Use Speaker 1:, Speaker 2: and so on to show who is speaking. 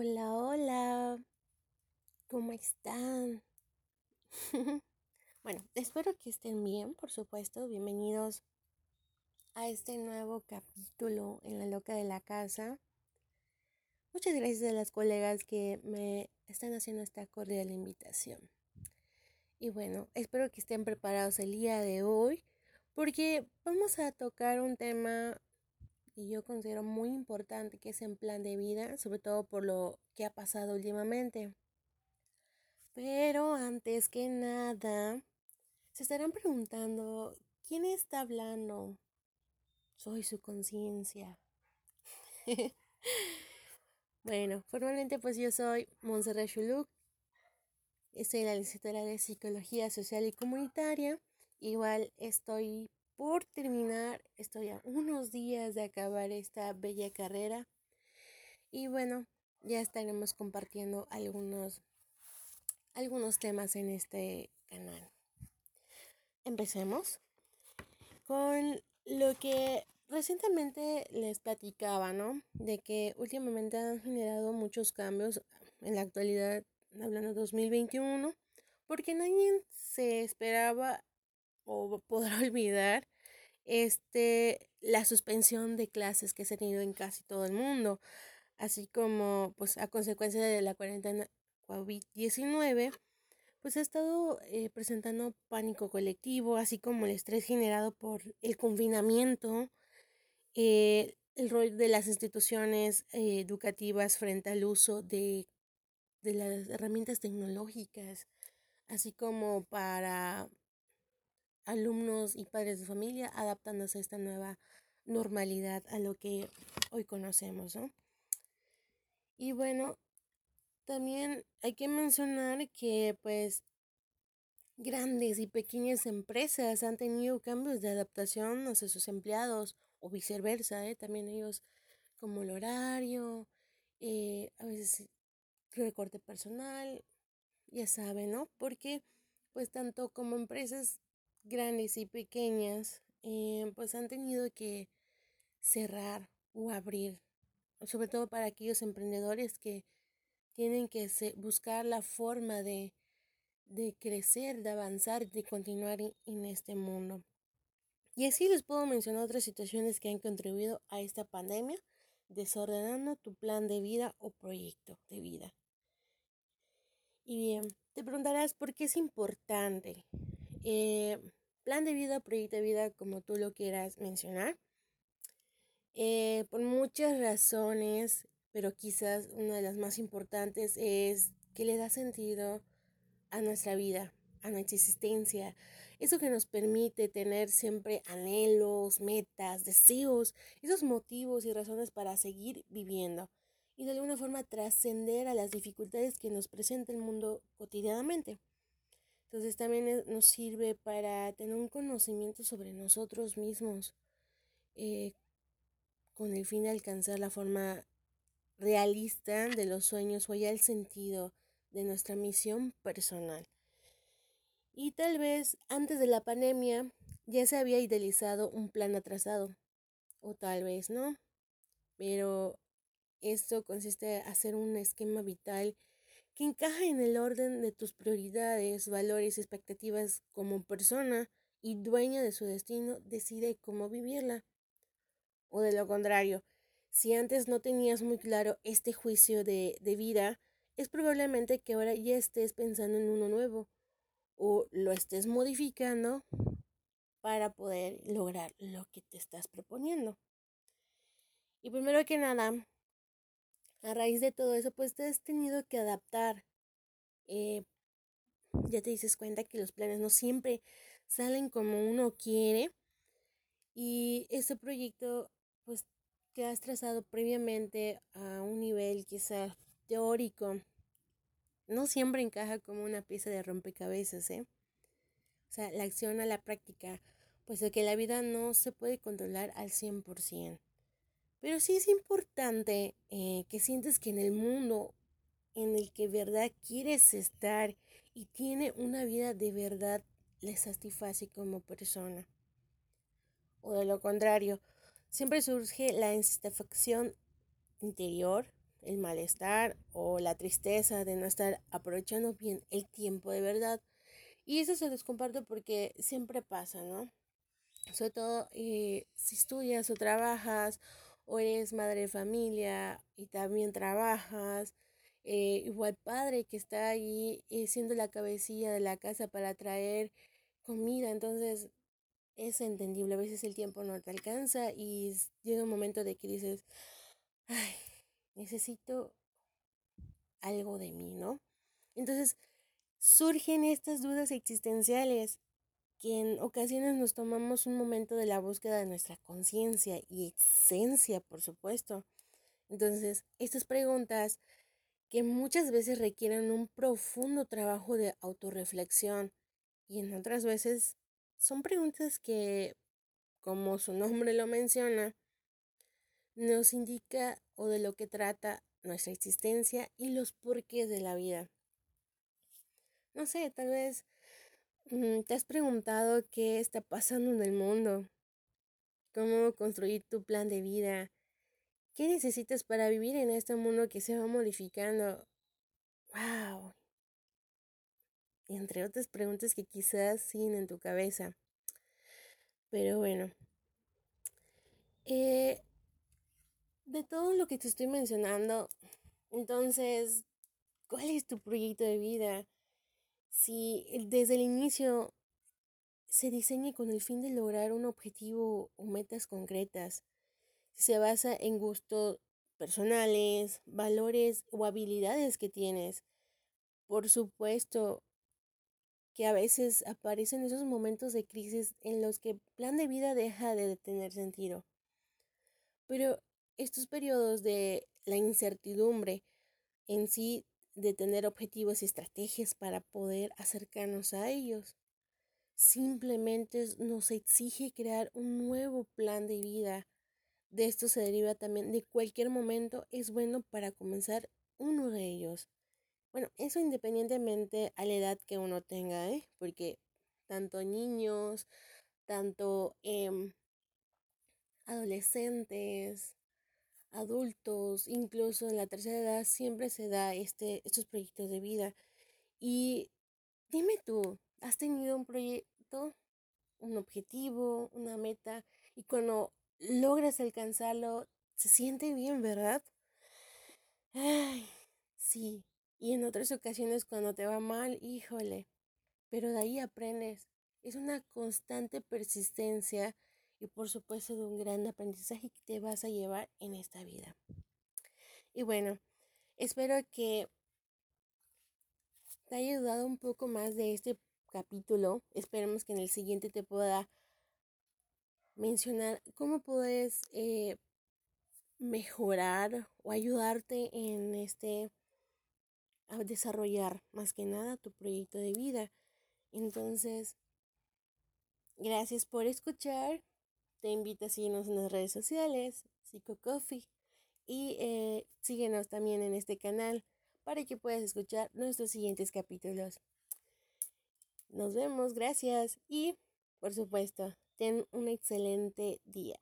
Speaker 1: Hola, hola. ¿Cómo están? bueno, espero que estén bien, por supuesto. Bienvenidos a este nuevo capítulo en la loca de la casa. Muchas gracias a las colegas que me están haciendo esta cordial invitación. Y bueno, espero que estén preparados el día de hoy porque vamos a tocar un tema y yo considero muy importante que es en plan de vida, sobre todo por lo que ha pasado últimamente. Pero antes que nada, se estarán preguntando, ¿quién está hablando? Soy su conciencia. bueno, formalmente pues yo soy Montserrat Chuluk. Soy la licenciatura de Psicología Social y Comunitaria. Igual estoy por terminar, estoy a unos días de acabar esta bella carrera y bueno, ya estaremos compartiendo algunos, algunos temas en este canal. Empecemos con lo que recientemente les platicaba, ¿no? De que últimamente han generado muchos cambios en la actualidad, hablando de 2021, porque nadie se esperaba o podrá olvidar este la suspensión de clases que se ha tenido en casi todo el mundo, así como pues a consecuencia de la cuarentena COVID-19, pues ha estado eh, presentando pánico colectivo, así como el estrés generado por el confinamiento, eh, el rol de las instituciones eh, educativas frente al uso de, de las herramientas tecnológicas, así como para alumnos y padres de familia adaptándose a esta nueva normalidad, a lo que hoy conocemos, ¿no? Y bueno, también hay que mencionar que pues grandes y pequeñas empresas han tenido cambios de adaptación hacia sus empleados o viceversa, ¿eh? también ellos como el horario, eh, a veces recorte personal, ya saben, ¿no? Porque pues tanto como empresas grandes y pequeñas, eh, pues han tenido que cerrar o abrir, sobre todo para aquellos emprendedores que tienen que buscar la forma de, de crecer, de avanzar, de continuar en este mundo. Y así les puedo mencionar otras situaciones que han contribuido a esta pandemia, desordenando tu plan de vida o proyecto de vida. Y bien, te preguntarás por qué es importante. Eh, plan de vida, proyecto de vida, como tú lo quieras mencionar. Eh, por muchas razones, pero quizás una de las más importantes es que le da sentido a nuestra vida, a nuestra existencia. Eso que nos permite tener siempre anhelos, metas, deseos, esos motivos y razones para seguir viviendo y de alguna forma trascender a las dificultades que nos presenta el mundo cotidianamente. Entonces también nos sirve para tener un conocimiento sobre nosotros mismos eh, con el fin de alcanzar la forma realista de los sueños o ya el sentido de nuestra misión personal. Y tal vez antes de la pandemia ya se había idealizado un plan atrasado, o tal vez no, pero esto consiste en hacer un esquema vital que encaja en el orden de tus prioridades, valores y expectativas como persona y dueña de su destino, decide cómo vivirla. O de lo contrario, si antes no tenías muy claro este juicio de, de vida, es probablemente que ahora ya estés pensando en uno nuevo o lo estés modificando para poder lograr lo que te estás proponiendo. Y primero que nada, a raíz de todo eso, pues te has tenido que adaptar. Eh, ya te dices cuenta que los planes no siempre salen como uno quiere. Y ese proyecto, pues, que has trazado previamente a un nivel quizás teórico, no siempre encaja como una pieza de rompecabezas, ¿eh? O sea, la acción a la práctica, pues de que la vida no se puede controlar al 100%. Pero sí es importante eh, que sientes que en el mundo en el que verdad quieres estar y tiene una vida de verdad le satisface como persona. O de lo contrario, siempre surge la insatisfacción interior el malestar o la tristeza de no estar aprovechando bien el tiempo de verdad. Y eso se los comparto porque siempre pasa, ¿no? Sobre todo eh, si estudias o trabajas o eres madre de familia y también trabajas. Eh, igual padre que está ahí eh, siendo la cabecilla de la casa para traer comida. Entonces es entendible. A veces el tiempo no te alcanza y llega un momento de que dices, ay, necesito algo de mí, ¿no? Entonces surgen estas dudas existenciales que en ocasiones nos tomamos un momento de la búsqueda de nuestra conciencia y esencia, por supuesto. Entonces, estas preguntas que muchas veces requieren un profundo trabajo de autorreflexión y en otras veces son preguntas que, como su nombre lo menciona, nos indica o de lo que trata nuestra existencia y los porqués de la vida. No sé, tal vez te has preguntado qué está pasando en el mundo, cómo construir tu plan de vida, qué necesitas para vivir en este mundo que se va modificando. ¡Wow! Entre otras preguntas que quizás siguen en tu cabeza. Pero bueno. Eh, de todo lo que te estoy mencionando, entonces, ¿cuál es tu proyecto de vida? Si desde el inicio se diseña con el fin de lograr un objetivo o metas concretas, si se basa en gustos personales, valores o habilidades que tienes, por supuesto que a veces aparecen esos momentos de crisis en los que el plan de vida deja de tener sentido. Pero estos periodos de la incertidumbre en sí, de tener objetivos y estrategias para poder acercarnos a ellos, simplemente nos exige crear un nuevo plan de vida. De esto se deriva también de cualquier momento es bueno para comenzar uno de ellos. Bueno, eso independientemente a la edad que uno tenga, ¿eh? porque tanto niños, tanto em, adolescentes, adultos, incluso en la tercera edad, siempre se da este, estos proyectos de vida. Y dime tú, ¿has tenido un proyecto, un objetivo, una meta? Y cuando logras alcanzarlo, se siente bien, ¿verdad? Ay, sí. Y en otras ocasiones cuando te va mal, híjole. Pero de ahí aprendes. Es una constante persistencia y por supuesto de un gran aprendizaje que te vas a llevar en esta vida. Y bueno, espero que te haya ayudado un poco más de este capítulo. Esperemos que en el siguiente te pueda mencionar cómo puedes eh, mejorar o ayudarte en este a desarrollar más que nada tu proyecto de vida. Entonces, gracias por escuchar te invito a seguirnos en las redes sociales, Psico Coffee, y eh, síguenos también en este canal para que puedas escuchar nuestros siguientes capítulos. Nos vemos, gracias y por supuesto, ten un excelente día.